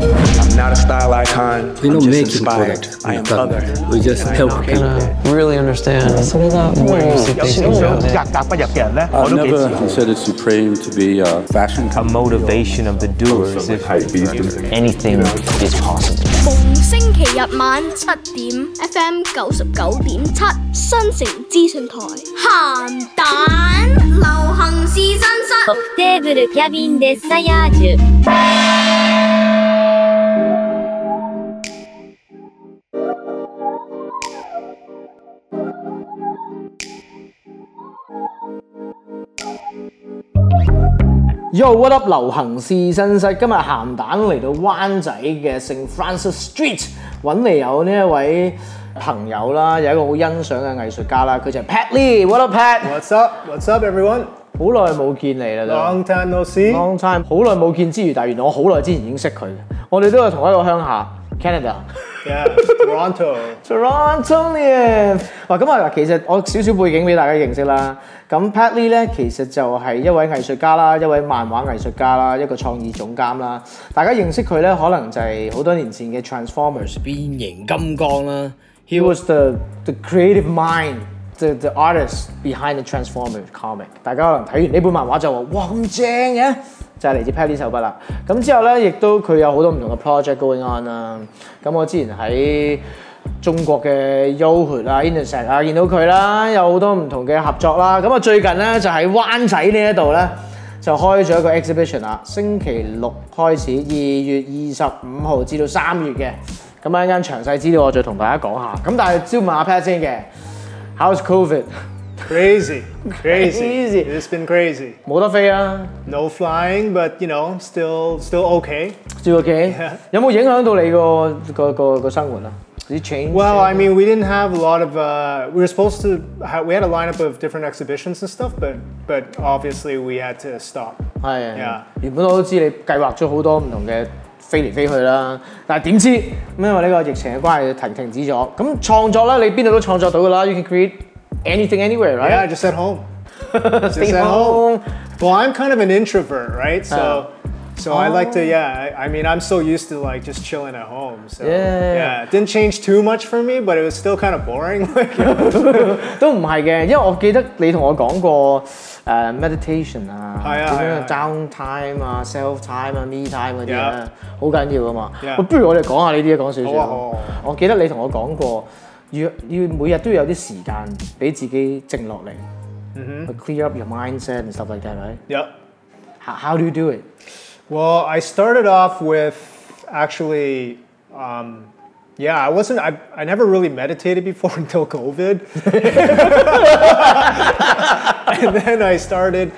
I'm not a style icon. We I'm don't just make inspired. products. I am We other. We just help people. really understand 所以呢，我有少少格格不入嘅人咧，我 I've 都幾 never 自豪。 considered Supreme to be a fashion a company. motivation of the doers if anything is possible. 逢星期日晚七點，FM 九十九點七，新城資訊台，鹹蛋流行試身室。オクテーブルキャビンデッサヤージュ Yo，what up？流行試身室，今日鹹蛋嚟到灣仔嘅聖 Francis Street 揾嚟有呢一位朋友啦，有一個好欣賞嘅藝術家啦，佢就係 Pat Lee。What up，Pat？ What's up? What's up, everyone? 好耐冇見你啦都 Long time no see. long time，好耐冇見之餘，但係原來我好耐之前已經識佢嘅，我哋都係同一個鄉下 Canada。 Yeah, Toronto. Torontonian，哇咁啊，其實我少少背景俾大家認識啦。咁 Pat Lee 咧，其實就係一位藝術家啦，一位漫畫藝術家啦，一個創意總監啦。大家認識佢咧，可能就係好多年前嘅 Transformers 變形金剛啦。He was the the creative mind。The, the artist behind the Transformers comic，大家可能睇完呢本漫畫就話：哇咁正嘅， 就係嚟自 Pat Lee 手筆啦。咁之後咧，亦都佢有好多唔同嘅 project going on 啦。咁我之前喺中國嘅 Yohood 啊、Intersect 啊見到佢啦，有好多唔同嘅合作啦。咁啊最近咧就喺灣仔呢一度咧就開咗一個 exhibition 啦。星期六開始，二月二十五號至到三月嘅。咁啊一陣間詳細資料我再同大家講下。咁但係先問下 Pat 先嘅，How's COVID？ Crazy, crazy. Crazy. It's been crazy. 冇得飛啊， No flying, but you know, still, still okay. 照 OK。有冇影響到你個個個個生活啊？Did it change？ Well, I mean, we didn't have a lot of. Uh, we were supposed to. Have, we had a lineup of different exhibitions and stuff, but but obviously we had to stop. 係 Yeah. 原本我都知你計劃咗好多唔同嘅飛嚟飛去啦，但係點知咁因為呢個疫情嘅關係停停止咗。咁創作咧，你邊度都創作到㗎啦，you can create anything anywhere, right? Yeah, just at home. Stay just at home. home. Well, I'm kind of an introvert, right? So. Oh. So I like to, yeah. I, I mean, I'm so used to like just chilling at home. So Yeah. yeah, it didn't change too much for me, but it was still kind of boring. Like, 都唔系嘅，因为我记得你同我讲过诶、呃 meditation 啊，系啊点样系啊 down time 啊、self time 啊、me time 嗰啲咧 Yeah，好紧要噶嘛。 Yeah 喂不如我哋讲下呢啲，讲少少。好啊好啊好啊我记得你同我讲过， 要要每日都要有啲时间俾自己静落嚟，去 clear up your mindset and stuff like that, right? yep. How, how do you do it? Well, I started off with actually, um, yeah, I wasn't, I, I never really meditated before until COVID. and then I started,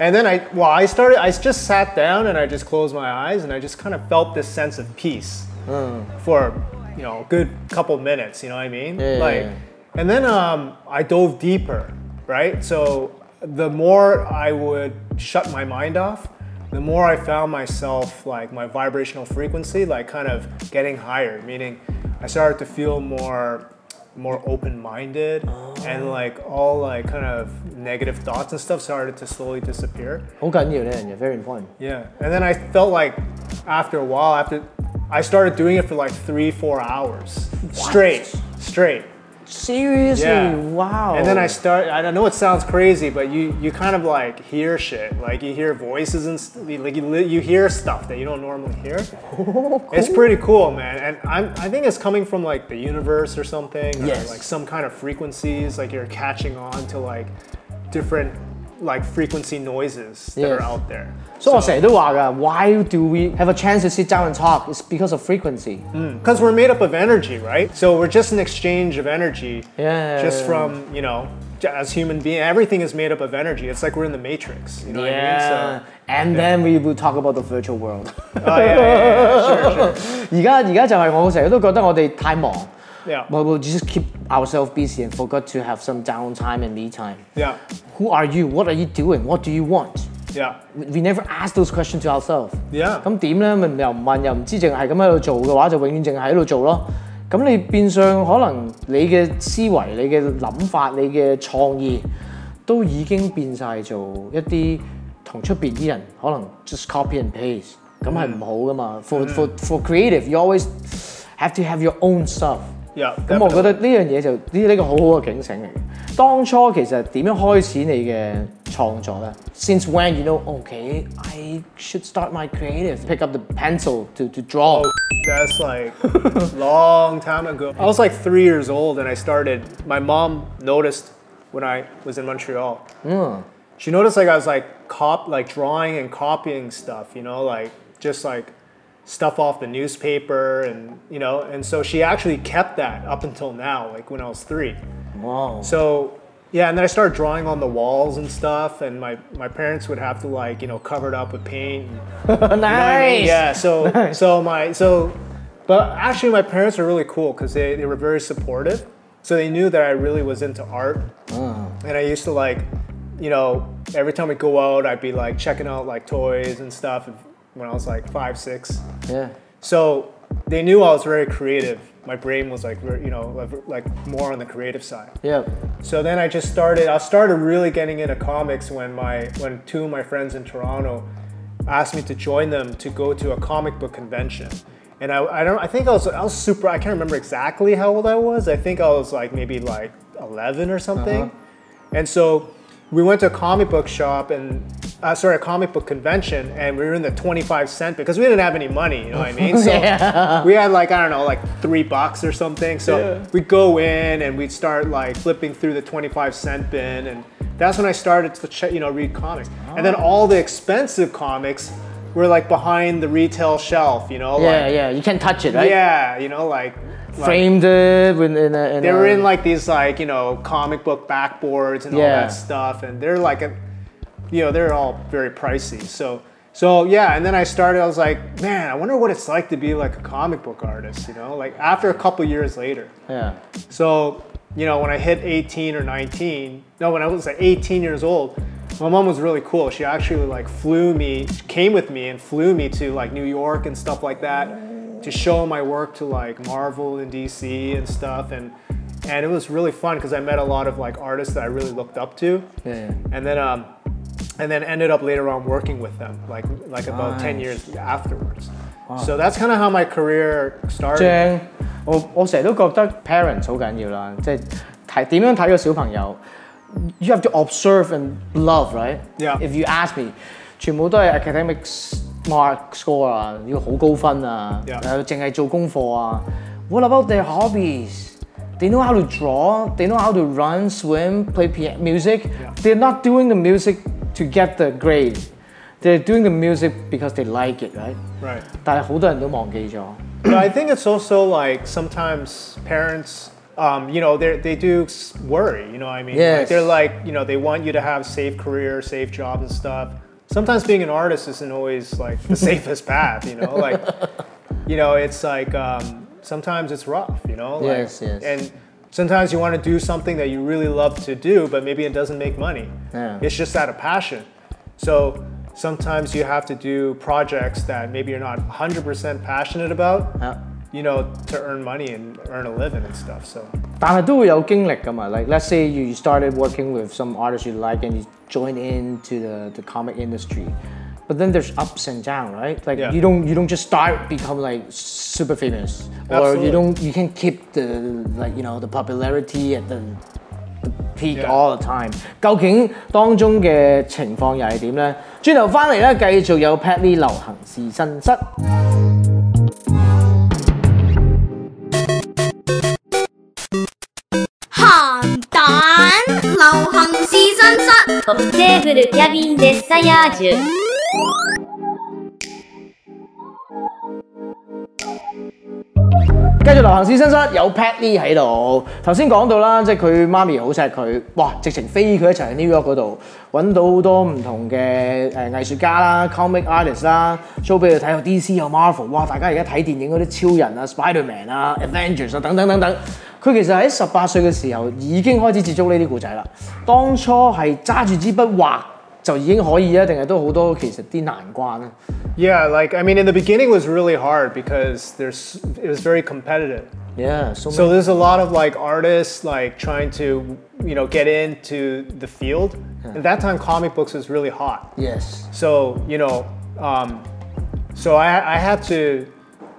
and then I, well, I started, I just sat down and I just closed my eyes and I just kind of felt this sense of peace for, you know, a good couple minutes, you know what I mean? Yeah, yeah, like, yeah. and then um, I dove deeper, right? So the more I would shut my mind off, the more I found myself like my vibrational frequency like kind of getting higher, meaning I started to feel more more open-minded and like all like kind of negative thoughts and stuff started to slowly disappear. 好紧要呢样嘢，very important。 Yeah. And then I felt like after a while, after I started doing it for like three, four hours straight, straight. Seriously, Yeah. wow. And then I start. I know it sounds crazy, but you you kind of like hear shit. Like you hear voices and st- like you you hear stuff that you don't normally hear. Oh, it's pretty cool, man. And I'm I think it's coming from like the universe or something. or, Yes. like some kind of frequencies. Like you're catching on to like different like frequency noises that are Yes. out there. 所以我成日都话㗎，Why do we have a chance to sit down and talk? It's because of frequency。 Because we're made up of energy, right? So we're just an exchange of energy. Yeah. Just from, you know, j- as human being, everything is made up of energy. It's like we're in the matrix. You know what I mean? Yeah, So, and then we will talk about the virtual world 。 oh, yeah, yeah, yeah, sure, sure. 而家而家就系我成日都觉得我哋太忙 Yeah. ，we will just keep ourselves busy and forgot to have some downtime and me time. Yeah. Who are you? What are you doing? What do you want? Yeah. We we never ask those questions to ourselves. Yeah. 咁點咧？咪又唔問又唔知，淨係咁喺度做嘅話，就永遠淨係喺度做咯。咁你變相可能你嘅思維、你嘅諗法、你嘅創意，都已經變晒做一啲同出邊啲人可能 just copy and paste 咁係唔好噶嘛。For for for creative, you always have to have your own stuff。 Yeah, 咁我觉得呢样嘢就呢呢个好好嘅警醒嚟嘅。当初其实点样开始你嘅创作咧？Since when you know, okay, I should start my creative, pick up the pencil to to draw. That's like long time ago. I was like three years old and I started. My mom noticed when I was in Montreal. She noticed like I was like cop like drawing and copying stuff. You know, like just like stuff off the newspaper and you know. And so she actually kept that up until now, like when I was three. Wow. So yeah, and then I started drawing on the walls and stuff, and my, my parents would have to like you know cover it up with paint. and- nice. you know I mean? Yeah. So so my so, but actually my parents were really cool because they, they were very supportive. So they knew that I really was into art, and I used to like, you know, every time we go out, I'd be like checking out like toys and stuff when I was like five six. Yeah. So they knew I was very creative. My brain was like you know like- like more on the creative side. Yeah. So then I just started. I started really getting into comics when my when two of my friends in Toronto asked me to join them to go to a comic book convention. And I, I don't I think I was I was super I can't remember exactly how old I was. I think I was like maybe like 11 or something. Uh-huh. And so we went to a comic book shop and uh, sorry a comic book convention and we were in the 25 cent because we didn't have any money. You know what I mean? So we had like I don't know like three bucks or something. So we'd go in and we'd start like flipping through the 25 cent bin and that's when I started to ch- you know read comics. And then all the expensive comics were like behind the retail shelf. You know? Yeah, like, yeah. You can't touch it, right? Yeah, you know like. Like- Framed it in, in, a, in they a, were in like these like you know comic book backboards and all that stuff, and they're like a, you know, they're all very pricey. So so yeah, and then I started. I was like, man, I wonder what it's like to be like a comic book artist. You know, like after a couple years later. Yeah. So you know, when I hit 18 or 19, no, when I was like 18 years old, my mom was really cool. She actually like flew me, came with me and flew me to like New York and stuff like that to show my work to like Marvel and DC and stuff. And and it was really fun because I met a lot of like artists that I really looked up to. Yeah. And then um, and then ended up later on working with them, like like about 10 Nice. years afterwards. So that's kind of how my career started. 正，我我成日都觉得 parents 好紧要啦，即系睇点样睇个小朋友，you have to observe and love right。 Yeah. If you ask me，全部都系 academics mark score 啊，要好高分啊， Yeah. 诶净系做功课啊。What about their hobbies? They know how to draw. They know how to run, swim, play piano, music. They're not doing the music to get the grade. They're doing the music because they like it, right? Right. 但系好多人都忘记咗。 But I think it's also like sometimes parents, um, you know, they they do s- worry. You know, what I mean, Yes. like they're like, you know, they want you to have safe career, safe job and stuff. Sometimes being an artist isn't always like the safest path. You know, like, you know, it's like um, sometimes it's rough. You know, like, Yes, yes. and. Sometimes you want to do something that you really love to do, but maybe it doesn't make money. Yeah. It's just out of passion. So sometimes you have to do projects that maybe you're not 100% passionate about, 啊 you know, to earn money and earn a living and stuff. So 但系都会有经历㗎嘛。Like let's say you started working with some artists you like and you join into the, the comic industry. But then there's ups and downs, right? Like Yeah. you don't you don't just start become like super famous, or Absolutely. you don't you can keep the like you know the popularity at the, the peak Yeah. all the time。究竟当中嘅情况又系点咧？转头翻嚟咧，继续有 Pat Lee 流行试身室。 ルキャビンデッサヤージュ繼續流行試身室有 Pat Lee 喺度，頭先講到啦，即係佢媽咪好錫佢，哇！直情飛佢一齊去 New York 嗰度揾到好多唔同嘅誒藝術家啦、comic artist 啦，show 俾佢睇，有 DC 有 Marvel，哇！大家而家睇電影嗰啲超人啊、Spiderman 啊、Avengers 啊等等等等， 佢其实喺十八岁嘅时候已经开始接触呢啲故仔啦。当初系揸住支笔画就已经可以啊，定系都好多其实啲难关啊？ yeah, like I mean, in the beginning it was really hard because there's it was very competitive. Yeah, so, So there's a lot of like artists like trying to you know get into the field. At that time, comic books was really hot. yes. So you know, um, so I, I had to,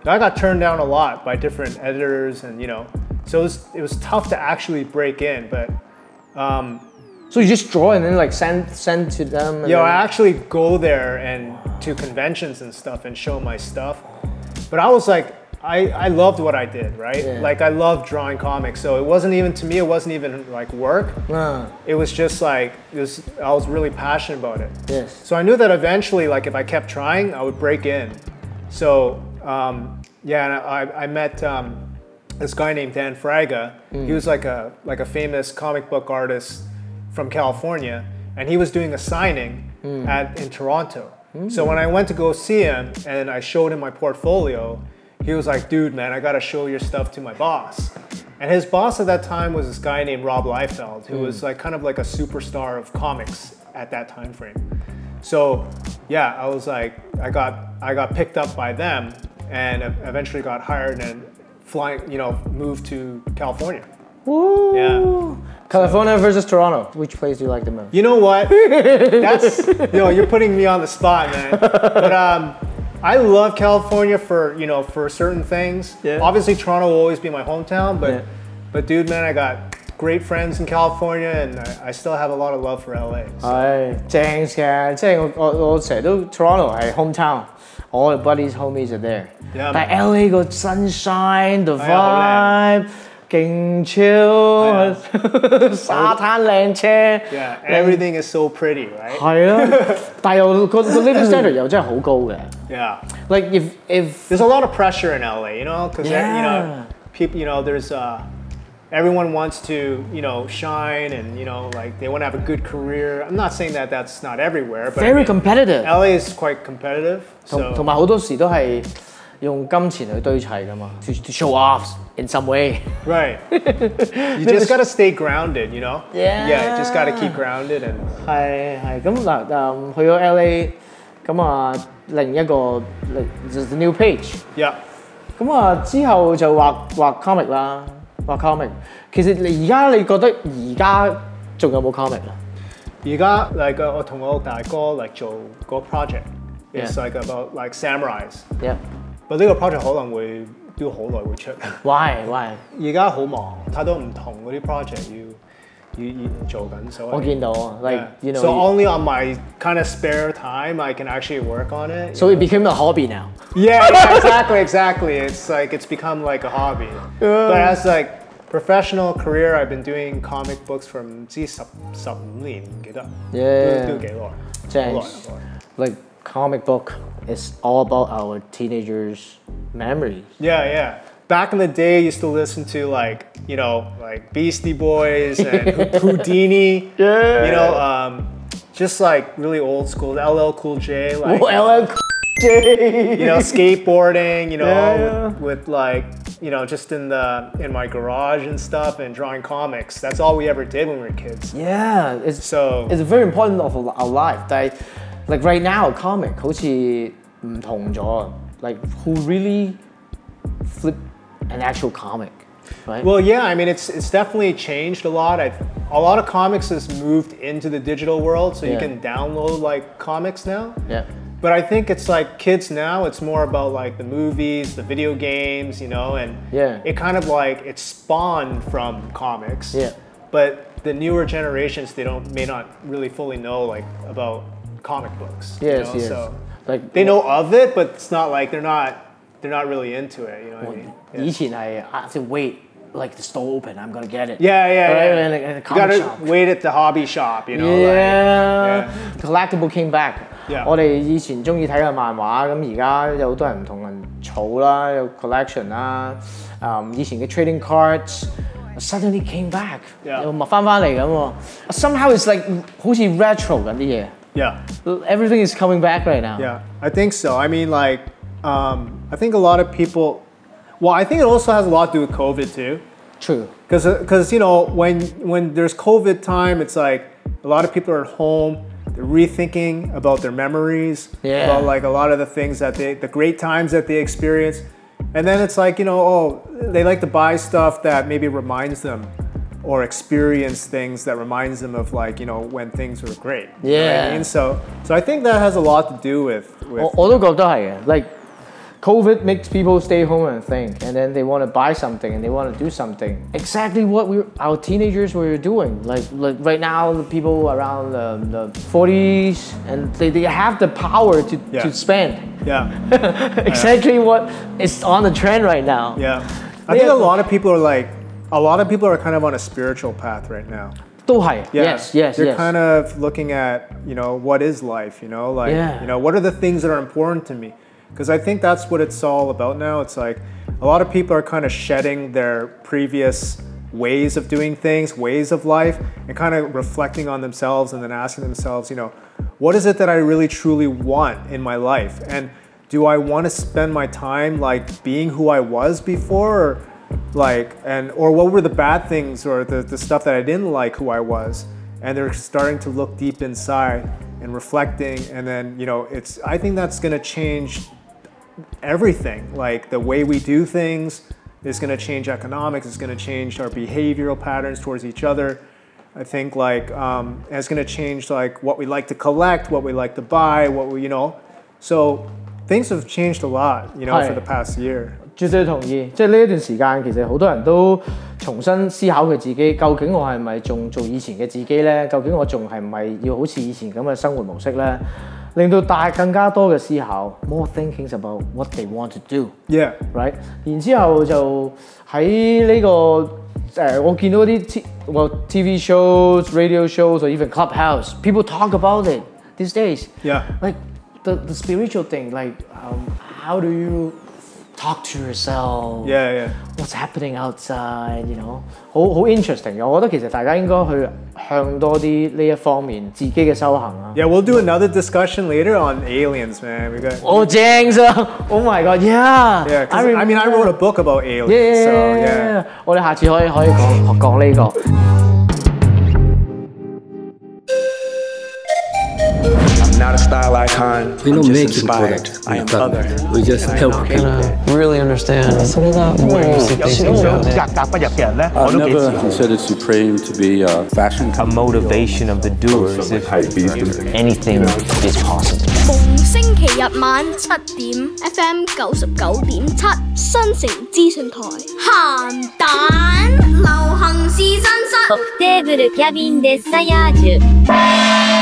I got turned down a lot by different editors, and you know, so it was it was tough to actually break in. But um, So you just draw and then like send send to them. and Yo, I actually go there and to conventions and stuff and show my stuff. But I was like, I, I loved what I did, right? Yeah. Like I loved drawing comics. So it wasn't even to me, it wasn't even like work. Ah, It was just like it was I was really passionate about it. yes. So I knew that eventually, like if I kept trying, I would break in. So um, yeah, and I, I met um, this guy named Dan Fraga. He was like a like a famous comic book artist from California, and he was doing a signing hmm. at in Toronto. So when I went to go see him and I showed him my portfolio, he was like, "Dude, man, I gotta show your stuff to my boss." And his boss at that time was this guy named Rob Liefeld, who was hmm. like kind of like a superstar of comics at that time frame. So yeah, I was like, I got I got picked up by them, and eventually got hired and flying, you know, moved to California. Yeah. California versus Toronto. Which place do you like the most? You know what? That's you know, you're putting me on the spot, man. But um, I love California for you know for certain things. Yeah. Obviously, Toronto will always be my hometown, but Yeah. but dude, man, I got great friends in California, and I, I still have a lot of love for LA. So, 系正嘅，即系我我我成日都 Toronto 系 hometown，all the buddies homies are there。 Yeah, 但系 LA 个 sunshine the 系啊 vibe 劲 chill，沙滩靓车。 yeah, everything is so pretty, right? 系啊，但系又个个 living standard 又真系好高嘅。 Yeah. Like if if there's a lot of pressure in LA, you know, because you Yeah. know, people, you know, there's uh, everyone wants to, you know, shine and you know, like they want to have a good career. I'm not saying that that's not everywhere, but I very mean, competitive， LA is quite competitive. 同 So 同埋好多时都系用金钱去堆砌㗎嘛，to to show off in some way。 right, you just gotta stay grounded, you know. Yeah. Yeah, you just gotta keep grounded and 系系咁嗱诶去咗 LA，咁啊另一个另 just a new page， yeah. 咁啊之后就画画 comic 啦， 畫 comic。其實你而家你覺得而家仲有冇 comic 啊？而家 like uh, 我同我大哥 like 做個 project. It's Yeah. like about like samurais. Yeah. But 呢個 project 可能會都好耐會出。 Why why？而家好忙，太多唔同嗰啲 project 要 要要做紧，所以我见到啊，like Yeah. you know。 So only on my kind of spare time I can actually work on it. So it became a hobby now. yeah, yeah, exactly, exactly. It's like it's become like a hobby. But as like professional career, I've been doing comic books from 唔知十十五年唔记得 Yeah. 都都几耐，正好耐好耐 Like comic book is all about our teenagers' memories. Yeah, yeah. back in the day, I used to listen to like you know like Beastie Boys and Whodini. Yeah. You know, um, just like really old school, LL Cool J. Like well, LL Cool J. You know, skateboarding. You know, yeah. with, with like you know just in the in my garage and stuff and drawing comics. That's all we ever did when we were kids. Yeah. It's so it's very important of our life. Like like right now, comic 好似唔同咗。Like who really flip an actual comic, right? Well, yeah, I mean, it's it's definitely changed a lot. I, a lot of comics has moved into the digital world, so you can download like comics now. yeah. But I think it's like kids now, it's more about like the movies, the video games, you know, and Yeah. it kind of like it spawned from comics. Yeah. But the newer generations, they don't may not really fully know like about comic books. you Yes, know, yes. So Like they know of it, but it's not like they're not they're not really into it. You know what I mean? Yeah. 以前系 I have to wait like the store open, I'm gonna get it. Yeah, yeah, Right, yeah. in a- in a you comic gotta shop. wait at the hobby shop, you know. like- Yeah, yeah. collectible came back. Yeah. 我哋以前中意睇嘅漫画，咁而家有好多人唔同人储啦，有 collection 啦，诶、以前嘅 trading cards suddenly came back， Yeah. 又翻翻嚟咁喎。Somehow it's like 好似 retro 紧啲嘢 yeah. ，everything is coming back right now。 Yeah, I think so. I mean, like, um, I think a lot of people. Well, I think it also has a lot to do with COVID too, True。 because because you know when when there's COVID time, it's like a lot of people are at home. They're rethinking about their memories, Yeah. about like a lot of the things that they, the great times that they experienced, and then it's like you know, oh, they like to buy stuff that maybe reminds them or experience things that reminds them of like you know when things were great. You know what Yeah. I mean, so so I think that has a lot to do with with 我我都觉得系嘅，like COVID makes people stay home and think, and then they want to buy something and they want to do something. Exactly what we our teenagers were doing. Like like right now, the people around the, the 40s and they, they have the power to, Yeah. to spend. yeah. exactly what is on the trend right now. Yeah. I think a lot of people are like, a lot of people are kind of on a spiritual path right now. 都係 Yeah. Yes, yes, They're yes. kind of looking at, you know, what is life, you know, like, Yeah. you know, what are the things that are important to me? Because I think that's what it's all about now. It's like a lot of people are kind of shedding their previous ways of doing things, ways of life, and kind of reflecting on themselves and then asking themselves, you know, what is it that I really truly want in my life? And do I want to spend my time like being who I was before? Or, like and or what were the bad things or the, the stuff that i didn't like who i was and they're starting to look deep inside and reflecting and then you know it's i think that's going to change everything like the way we do things is going to change economics it's going to change our behavioral patterns towards each other i think like um, and it's going to change like what we like to collect what we like to buy what we you know so things have changed a lot you know Hi. for the past year 绝对同意，即系呢一段时间，其实好多人都重新思考佢自己，究竟我系咪仲做以前嘅自己呢？究竟我仲系唔系要好似以前咁嘅生活模式呢？ 令到大更加多嘅思考，more thinkings about what they want to do。 yeah right？然之后就喺呢、个诶、我见到啲 T 我 TV shows、radio shows or even clubhouse，people talk about it these days。 Yeah. Like the the spiritual thing, like um, how do you talk to yourself? yeah yeah What's happening outside? You know，好好 interesting 嘅。我觉得其实大家应该去向多啲呢一方面自己嘅修行啊。 Yeah, we'll do another discussion later on aliens, man. We got. 哦，正啊！Oh my god，yeah！ Yeah, 'cause I, mean, I wrote a book about aliens, so yeah. 我哋下次可以可以讲讲呢个。 a style icon. We I'm don't just make inspired. product. I am product. other. We just help people. really understand where you see 有時都想格格不入嘅人咧，我 I've 都幾自 never 豪。 considered Supreme to be a fashion A motivation of the doers if anything is possible. 逢星期日晚七點，FM 九十九點七，新城資訊台，鹹蛋流行試身室。オフテーブルキャビンデッサヤージュ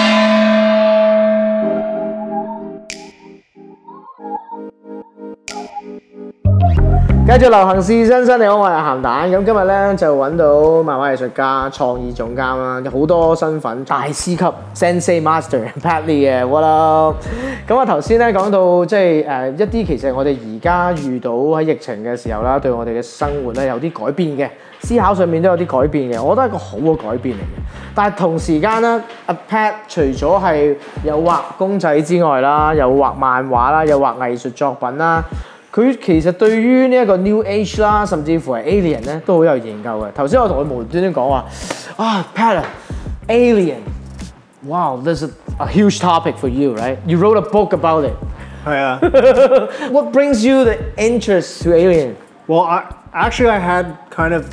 繼續流行試身室，你好，我係鹹蛋。咁今日咧就揾到漫畫藝術家、創意總監啦，有好多身份，大師級 Sensei Master Pat Lee 嘅，what up？咁啊頭先咧講到即係誒、呃一啲其實我哋而家遇到喺疫情嘅時候啦，對我哋嘅生活咧有啲改變嘅，思考上面都有啲改變嘅，我覺得係一個好嘅改變嚟嘅。但係同時間咧，阿 Pat 除咗係有畫公仔之外啦，有畫漫畫啦，有畫藝術作品啦。 佢其实对于呢一个 New Age 啦，甚至乎系 Alien 咧，都好有研究嘅。头先我同佢无端端讲话，啊 Pat 啊 Alien，wow there's a, a huge topic for you right you wrote a book about it Yeah. what brings you the interest to Alien well, I, actually, I had kind of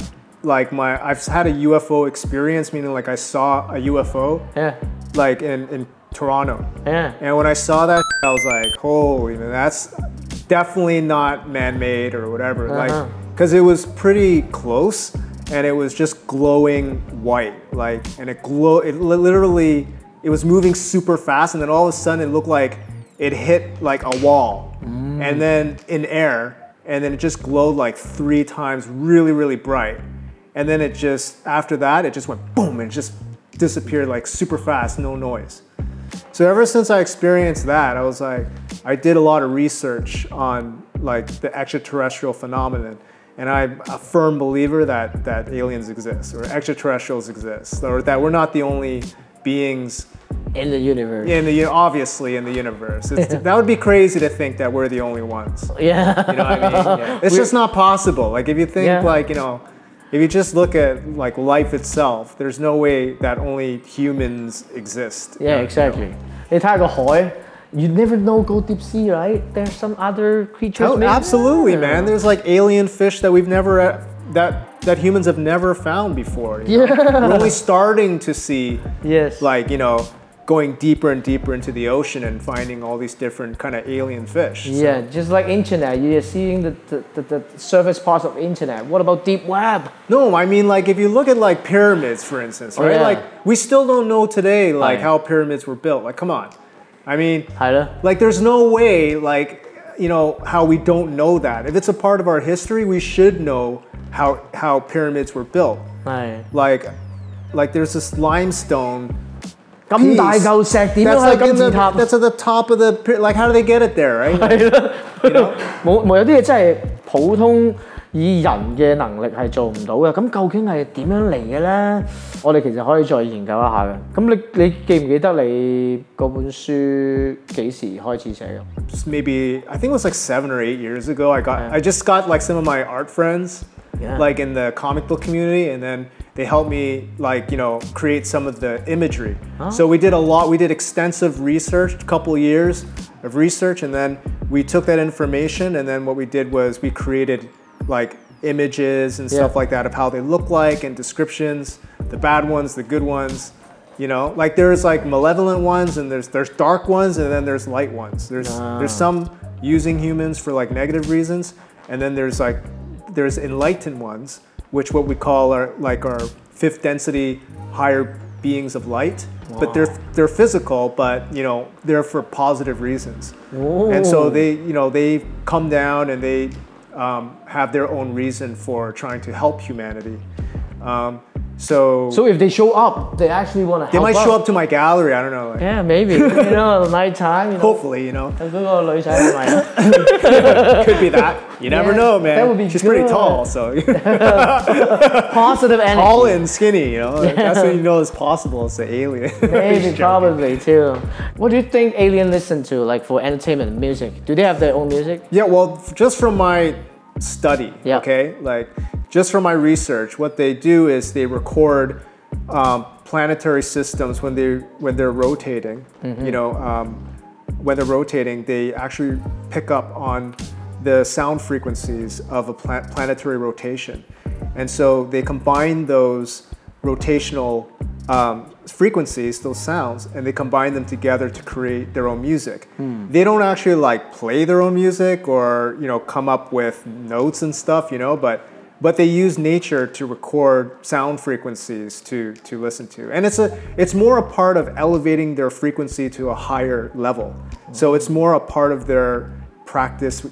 like my I've had a UFO experience, meaning like I saw a UFO, yeah like in in Toronto. yeah And when I saw that, I was like, holy man, that's definitely not man-made or whatever. Uh-huh. Like, because it was pretty close, and it was just glowing white, like, and it glow. It literally, it was moving super fast, and then all of a sudden, it looked like it hit like a wall, and then in air, and then it just glowed like three times, really, really bright, and then it just after that, it just went boom, and it just disappeared like super fast, no noise. So ever since I experienced that, I was like, I did a lot of research on like the extraterrestrial phenomenon, and I'm a firm believer that that aliens exist or extraterrestrials exist, or that we're not the only beings in the universe in the obviously in the universe. It's, that would be crazy to think that we're the only ones. yeah You know what I mean? It's just not possible. Like if you think Yeah. like you know, if you just look at like life itself, there's no way that only humans exist. yeah exactly 你睇下个海 you never know go deep sea right there's some other creatures Oh, maybe? absolutely, man. There's like alien fish that we've never uh, that that humans have never found before. you know? We're only starting to see Yes. like you know going deeper and deeper into the ocean and finding all these different kind of alien fish. Yeah, just like internet, you're seeing the, the, the, the, surface parts of internet. What about deep web? No, I mean like if you look at like pyramids, for instance, right? Oh, yeah. Like we still don't know today like oh, yeah. how pyramids were built. Like come on, I mean, like there's no way like you know how we don't know that. If it's a part of our history, we should know how how pyramids were built. Right. Like like there's this limestone 咁大 piece 嚿石点样 that's 系 like 金 in 字 the, 塔？ that's at the top of the pyra- like how do they get it there, right? you know? 冇冇有啲嘢真系普通以人嘅能力系做唔到嘅。咁究竟系点样嚟嘅咧？我哋其实可以再研究一下嘅。咁你你记唔记得你嗰本书几时开始写嘅？ just maybe I think it was like seven or eight years ago. I got Yeah. I just got like some of my art friends, Yeah. like in the comic book community, and then they helped me like you know create some of the imagery. Oh. So we did a lot. We did extensive research, a couple years of research, and then we took that information, and then what we did was we created like images and stuff like that of how they look like and descriptions, the bad ones, the good ones. You know, like there's like malevolent ones and there's there's dark ones and then there's light ones. There's there's ah. some using humans for like negative reasons, and then there's like there's enlightened ones, which what we call are like our fifth density higher beings of light. But they're they're physical, but you know they're for positive reasons, and so they you know they come down and they um, have their own reason for trying to help humanity. Um, so, So if they show up, they actually want to they help might out. show up to my gallery. I don't know. Like, Yeah, maybe. you know, night time. You know, Hopefully, you know, 嗰个女仔系咪啊？ could be that. You never Yeah, know, man. that would be She's pretty good. tall, so Positive energy. tall and skinny. You know, that's what you know is possible. It's an alien. Maybe, Just joking. probably too. What do you think alien listen to, like for entertainment and music? Do they have their own music? Yeah, well, f- just from my study, Yeah. okay, like just from my research, what they do is they record um, planetary systems when they when they're rotating. You know, um, when they're rotating, they actually pick up on the sound frequencies of a pla- planetary rotation, and so they combine those rotational um, frequencies, those sounds, and they combine them together to create their own music. They don't actually like play their own music or you know come up with notes and stuff, you know, but but they use nature to record sound frequencies to to listen to, and it's a it's more a part of elevating their frequency to a higher level. So it's more a part of their practice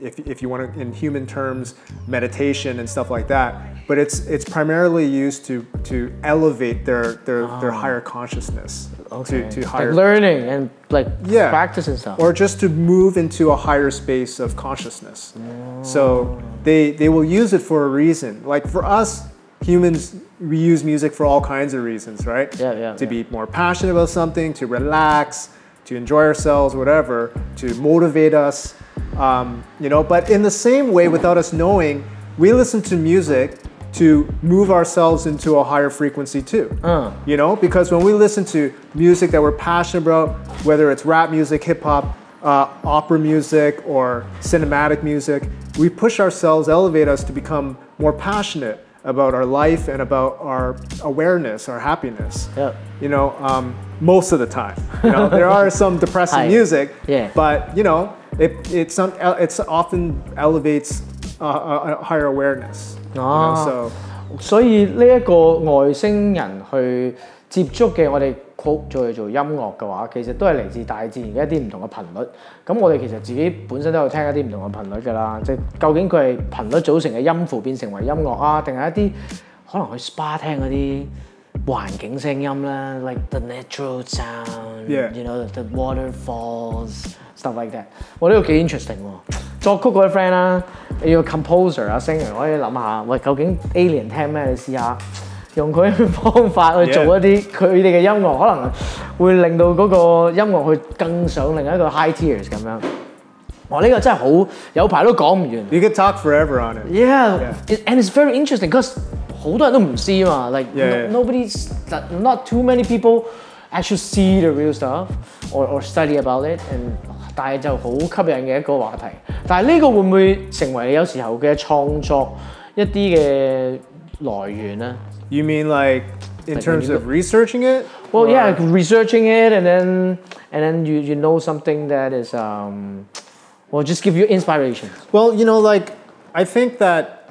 if, if you want to in human terms meditation and stuff like that but it's it's primarily used to to elevate their their, their ah. higher consciousness to, to Like higher learning and like yeah. practice and stuff. or just to move into a higher space of consciousness. So oh. they they will use it for a reason. Like for us humans we use music for all kinds of reasons right? Yeah, yeah, to yeah. be more passionate about something to relax to enjoy ourselves whatever to motivate us um, you know but in the same way without us knowing we listen to music to move ourselves into a higher frequency too Uh. you know because when we listen to music that we're passionate about whether it's rap music hip hop uh, opera music or cinematic music we push ourselves elevate us to become more passionate about our life and about our awareness our happiness Yeah. you know um, most of the time you know there are some depressing Hi. music Yeah. but you know it, it's, some, it's often elevates uh, a, a higher awareness you know, Ah. so 所以呢一个外星人去 接觸嘅，我哋 quote 做去做音樂嘅話，其實都係嚟自大自然嘅一啲唔同嘅頻率。咁我哋其實自己本身都有聽一啲唔同嘅頻率㗎啦，即係究竟佢係頻率組成嘅音符變成為音樂啊，定係一啲可能去 SPA 聽嗰啲環境聲音咧，like the natural sound， Yeah. you know the waterfalls stuff like that。我呢個幾 interesting 喎。作曲嗰啲 friend 啦，你要 composer 啊，singer 可以諗下，喂，究竟 alien 聽咩？你試下 用佢嘅方法去做一啲佢哋嘅音樂，可能會令到嗰個音樂去更上另一個 high tiers 咁樣。哇！呢、個真係好有排都講唔完。 you could talk forever on it Yeah, Yeah. It, and it's very interesting because 好多人都唔知嘛，like Yeah, no, yeah. nobody's not too many people actually see the real stuff or or study about it and 但係就好吸引嘅一個話題。但係呢個會唔會成為你有時候嘅創作 一啲嘅來源咧？ You mean like in Like terms of researching it? Well, Or- yeah, researching it and then and then you you know something that is um, well, just give you inspiration. Well, you know, like I think that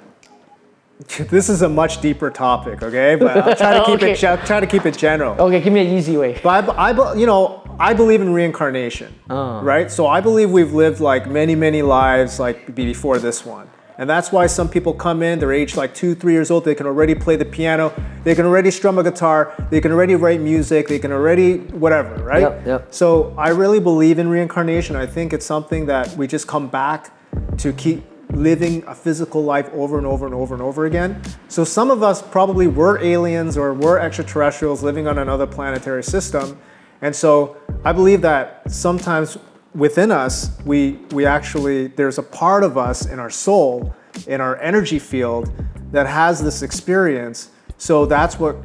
this is a much deeper topic, okay? But I'll try to keep Okay. it try to keep it general. Okay, give me an easy way. But I, I you know, I believe in reincarnation, Ah. right? So I believe we've lived like many, many lives like before this one. And that's why some people come in, they're aged like two, three years old, they can already play the piano, they can already strum a guitar, they can already write music, they can already whatever, right? Yep, yep. So I really believe in reincarnation. I think it's something that we just come back to keep living a physical life over and over and over and over again. So some of us probably were aliens or were extraterrestrials living on another planetary system. And so I believe that sometimes within us, we, we actually, there's a part of us in our soul, in our energy field, that has this experience. So that's what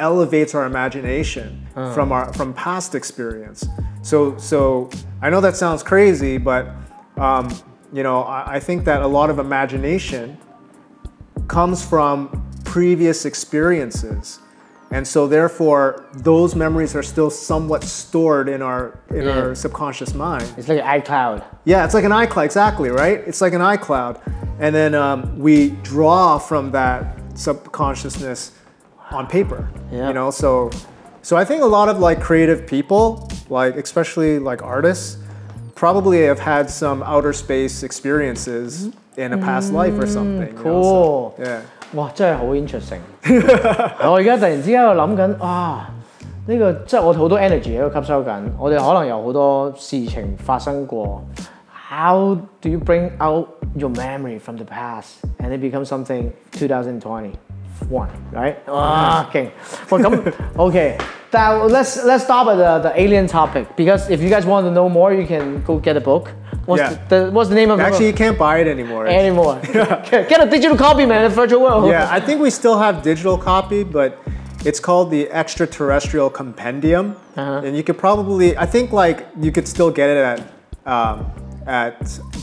elevates our imagination from our from past experience. So so I know that sounds crazy, but um, you know I, I think that a lot of imagination comes from previous experiences. And so therefore those memories are still somewhat stored in our in Yeah. our subconscious mind. It's like an iCloud. Yeah, it's like an iCloud, exactly, right? It's like an iCloud. And then um, we draw from that subconsciousness on paper. Yeah. You know, so so I think a lot of like creative people, like especially like artists, probably have had some outer space experiences in a past life or something. you know, so- cool. yeah. 哇，真系好 interesting！我而家突然之间喺度谂紧，啊，呢、个即系我好多 energy 喺度吸收紧。我哋可能有好多事情发生过。How do you bring out your memory from the past and it becomes something 2020? One, right? 啊，劲！喂，咁 OK，但 let's let's stop at the, the alien topic because if you guys want to know more, you can go get a book. What's Yeah. the, the what's the name of the Actually, you book? can't buy it anymore. Anymore. get, get a digital copy, man. in The virtual world. Yeah, I think we still have digital copy, but it's called the Extraterrestrial Compendium, Uh-huh. and you could probably, I think, like you could still get it at um, at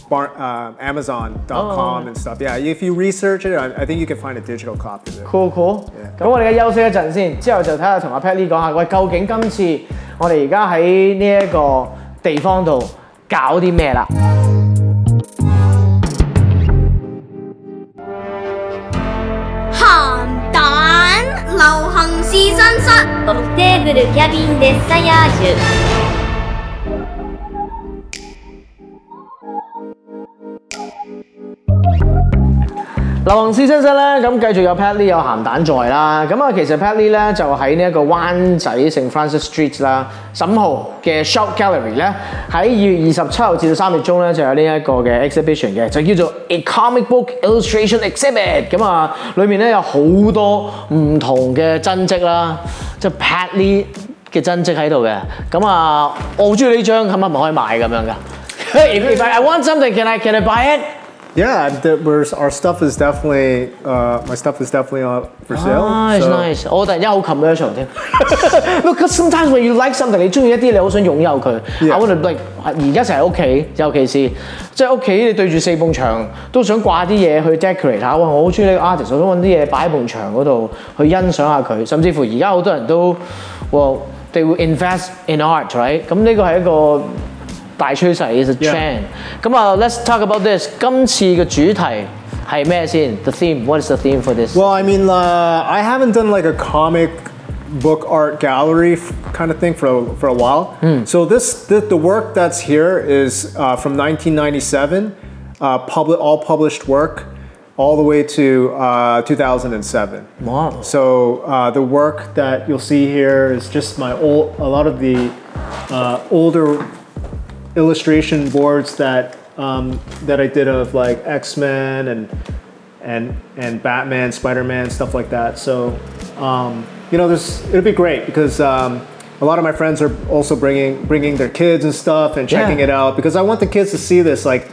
bar, uh, Amazon.com Oh. and stuff. Yeah, if you research it, I, I think you can find a digital copy of it. Cool cool。咁我哋而家休息一阵先，之后就睇下同阿 Pat Lee 讲下，喂，究竟今次我哋而家喺呢一个地方度 搞啲咩啦？鹹蛋流行試身室， 流行試身室咧，咁繼續有 Pat Lee 有鹹蛋在啦。咁啊，其實 Pat Lee 咧就喺呢一個灣仔聖 Francis Street 啦，十五號嘅 Shout Gallery 咧，喺二月二十七號至到三月中咧就有呢一個嘅 exhibition 嘅，就叫做 A Comic Book Illustration Exhibit。咁啊，裏面咧有好多唔同嘅真跡啦，即係 Pat Lee 嘅真跡喺度嘅。咁啊，我好中意呢張，咁係咪可以買咁樣噶？If if I I want something, can I can I buy it? Yeah, the, we're, our stuff is definitely, uh, my stuff is definitely uh, for sale. Nice, so- nice。我突然间好 commercial 添。Look, 'cause sometimes when you like something，你中意一啲，你好想拥有佢。 Yeah. I want to like 而家成日喺屋企，尤其是即系屋企你对住四埲墙，都想挂啲嘢去 decorate 下。哇！我好中意呢个 artist，我想揾啲嘢摆喺埲墙嗰度去欣赏下佢。甚至乎而家好多人都，well they will invest in art，right？咁呢个系一个 大趋势，is a Yeah. trend。咁啊，let's talk about this。今次嘅主题系咩先？The theme，what is the theme for this？ Well, I mean, uh, I haven't done like a comic book art gallery f- kind of thing for a, for a while. So this the, the work that's here is uh, from 1997, uh, public all published work, all the way to uh, 2007. Wow. So uh, the work that you'll see here is just my old a lot of the uh, older illustration boards that um, that I did of like X Men and and and Batman, Spider Man, stuff like that. So um, you know, this it'll be great because um, a lot of my friends are also bringing bringing their kids and stuff and checking Yeah. it out because I want the kids to see this like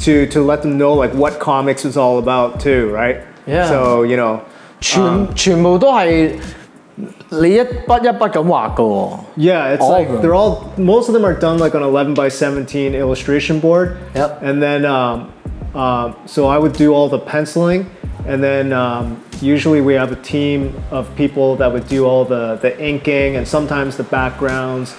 to to let them know like what comics is all about too, right? Yeah. So you know. 全、全部都系 你一笔一笔咁画嘅喎。 Yeah, it's All like of them. they're all most of them are done like on 11 by 17 illustration board. Yep. And then um, um, so I would do all the penciling, and then um, usually we have a team of people that would do all the the inking and sometimes the backgrounds.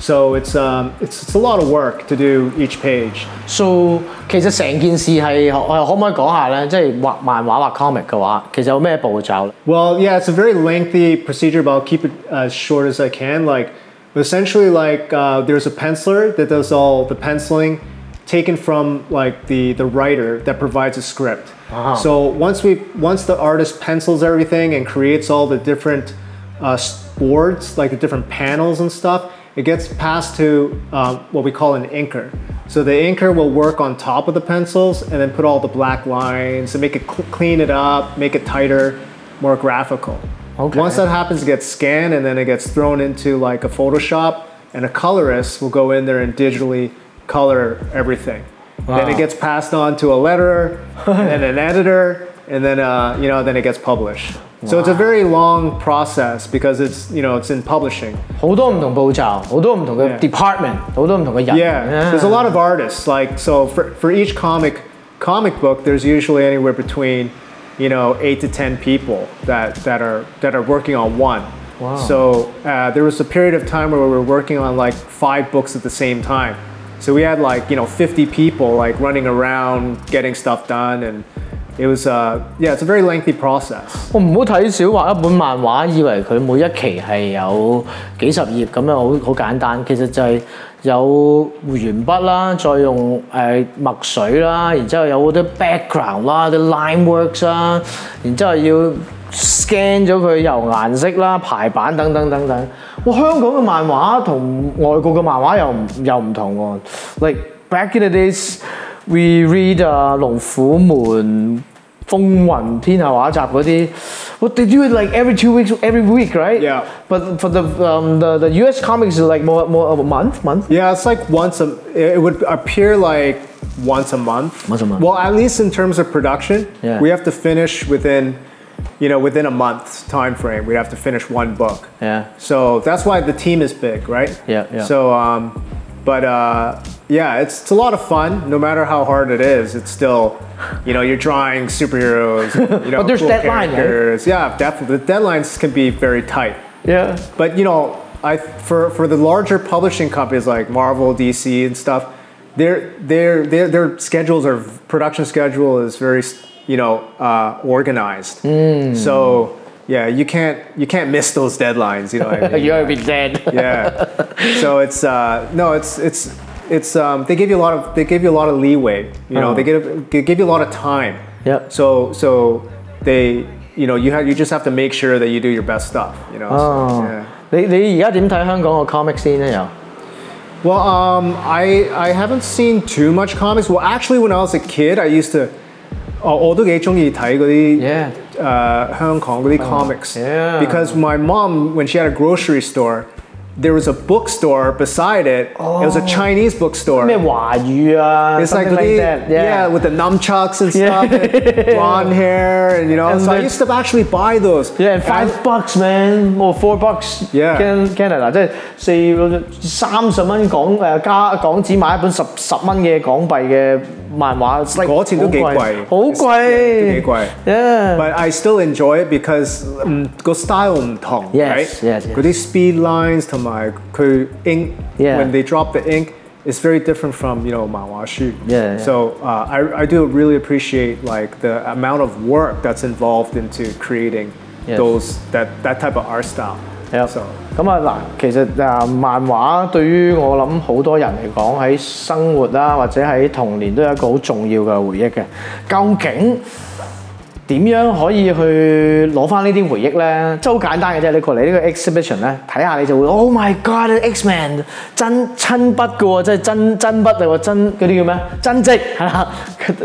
So it's um, it's it's a lot of work to do each page. So 其实成件事系我可唔可以讲下咧？即系画漫画画 comic 嘅话，其实有咩步骤咧？ Well, yeah, it's a very lengthy procedure, but I'll keep it as short as I can. Like, essentially, like uh, there's a penciler that does all the penciling, taken from like the the writer that provides a script. So once we once the artist pencils everything and creates all the different uh, s- boards, like the different panels and stuff, it gets passed to um, what we call an inker. So the inker will work on top of the pencils and then put all the black lines and make it cl- clean it up, make it tighter, more graphical. Okay. Once that happens, it gets scanned and then it gets thrown into like a Photoshop, and a colorist will go in there and digitally color everything. Then it gets passed on to a letterer, and then an editor, and then uh, you know then it gets published. So it's a very long process because it's you know it's in publishing. 好多唔同步骤，好多唔同嘅 Yeah. department，好多唔同嘅人。 Yeah, there's a lot of artists. Like so, for for each comic comic book, there's usually anywhere between you know eight to ten people that that are that are working on one. Wow. So uh, there was a period of time where we were working on like five books at the same time. So we had like you know 50 people like running around getting stuff done, and it was uh, yeah, it's a very lengthy process. 我唔好睇小畫一本漫畫，以為佢每一期係有幾十頁咁樣，好好簡單。其實就係有鉛筆啦，再用誒、呃墨水啦，然之後有好多 background 啦，啲 line works 啦，然之後要 scan 咗佢由顏色啦、排版等等等等。哇！香港嘅漫畫同外國嘅漫畫又唔又唔同喎。Like back in the days, we read 啊、龍虎門。 风云天下画集嗰啲，what they do it like every two weeks, every week, right? Yeah. But for the um, the the U.S. comics is like more more of a month, month. Yeah, it's like once a. It would appear like once a month. Once a month. Well, at least in terms of production, Yeah. we have to finish within, you know, within a month time frame. We have to finish one book. Yeah. So that's why the team is big, right? Yeah, yeah. So, um, but uh, yeah, it's it's a lot of fun. No matter how hard it is, it's still, you know, you're drawing superheroes. You know, But there's cool deadline, right? Yeah, definitely. The deadlines can be very tight. Yeah. But you know, I for for the larger publishing companies like Marvel, DC, and stuff, their their their their schedules are production schedule is very you know uh, organized. Hmm. So yeah, you can't you can't miss those deadlines. You know. I mean? You're a bit dead. yeah. So it's uh, no, it's it's it's um, they give you a lot of they give you a lot of leeway. You know, Oh. they give they give you a lot of time. Yep. So so they you know you have you just have to make sure that you do your best stuff. You know. So, Oh. yeah. 你你而家点睇香港个 comic 先咧？又 Well, um, I I haven't seen too much comics. Well, actually, when I was a kid, I used to. 哦，我都几中意睇嗰啲 Yeah. 诶香港嗰啲 comics yeah. because my mom when she had a grocery store there was a bookstore beside it it was a Chinese bookstore 咩华语啊 It's like, something like the, that. yeah. with the nunchucks and Yeah. stuff, and blonde hair, and you know. And so I then- used to actually buy those. Yeah, and five bucks man, or four bucks. Yeah. Can Canada 即系四三十蚊港诶加港纸买一本十十蚊嘅港币嘅漫画，it's like 嗰次都几贵好贵，都几贵 Yeah. But I still enjoy it because 嗯个 style 唔同 Yes, right? yes, yes. 嗰啲 speed lines 同埋 佢 ink Yeah. when they drop the ink is very different from you know 漫画书. Yeah, yeah. So uh, I I do really appreciate like the amount of work that's involved into creating Yes. those that that type of art style. Yep. So 咁啊嗱，其实诶漫画对于我谂好多人嚟讲喺生活啦，或者喺童年都有一个好重要嘅回忆嘅。究竟 點樣可以去攞翻呢啲回憶咧？即係好簡單嘅啫，你過嚟呢個 exhibition 咧，睇下你就會，Oh my God！X-Men 真親筆嘅喎，即係真真筆嚟喎，真嗰啲叫咩？真跡係啦，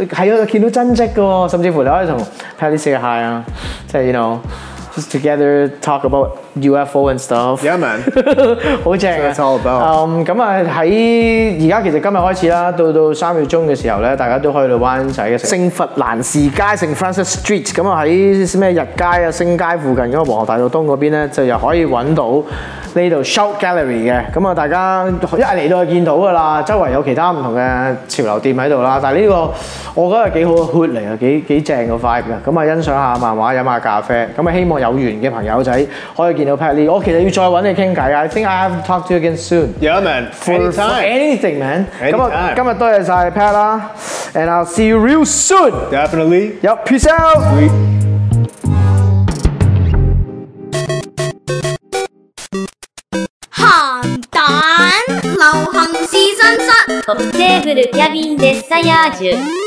係啊，見到真跡嘅喎，甚至乎你可以同 Patty say hi 啊，即係 you know。just together talk about UFO and stuff。 Yeah, man. 好正啊 That's all about. 嗯，咁啊喺而家其實今日開始啦，到到三月中嘅時候咧，大家都可以去到灣仔嘅聖佛蘭士街聖 Francis Street，咁啊喺咩日街啊、星街附近嗰個皇后大道東嗰邊咧，就又可以揾到呢度 Shout Gallery 嘅。咁啊，大家一嚟到就見到㗎啦，周圍有其他唔同嘅潮流店喺度啦。但係呢個我覺得係幾好嘅 hood 嚟啊，幾幾正個 vibe 嘅。咁啊，欣賞下漫畫，飲下咖啡。咁啊，希望有緣嘅朋友仔可以見 到 Pat Lee。我其實要再揾你傾偈，I think I have to talk to you again soon。 Yeah, man. For, for Anytime. anything, man。咁啊， Anytime 今日多謝晒 Pat 啦，and I'll see you real soon。 Definitely. 有 peace out。鹹蛋流行試身室。トップテーブルキャビンデッサヤージュ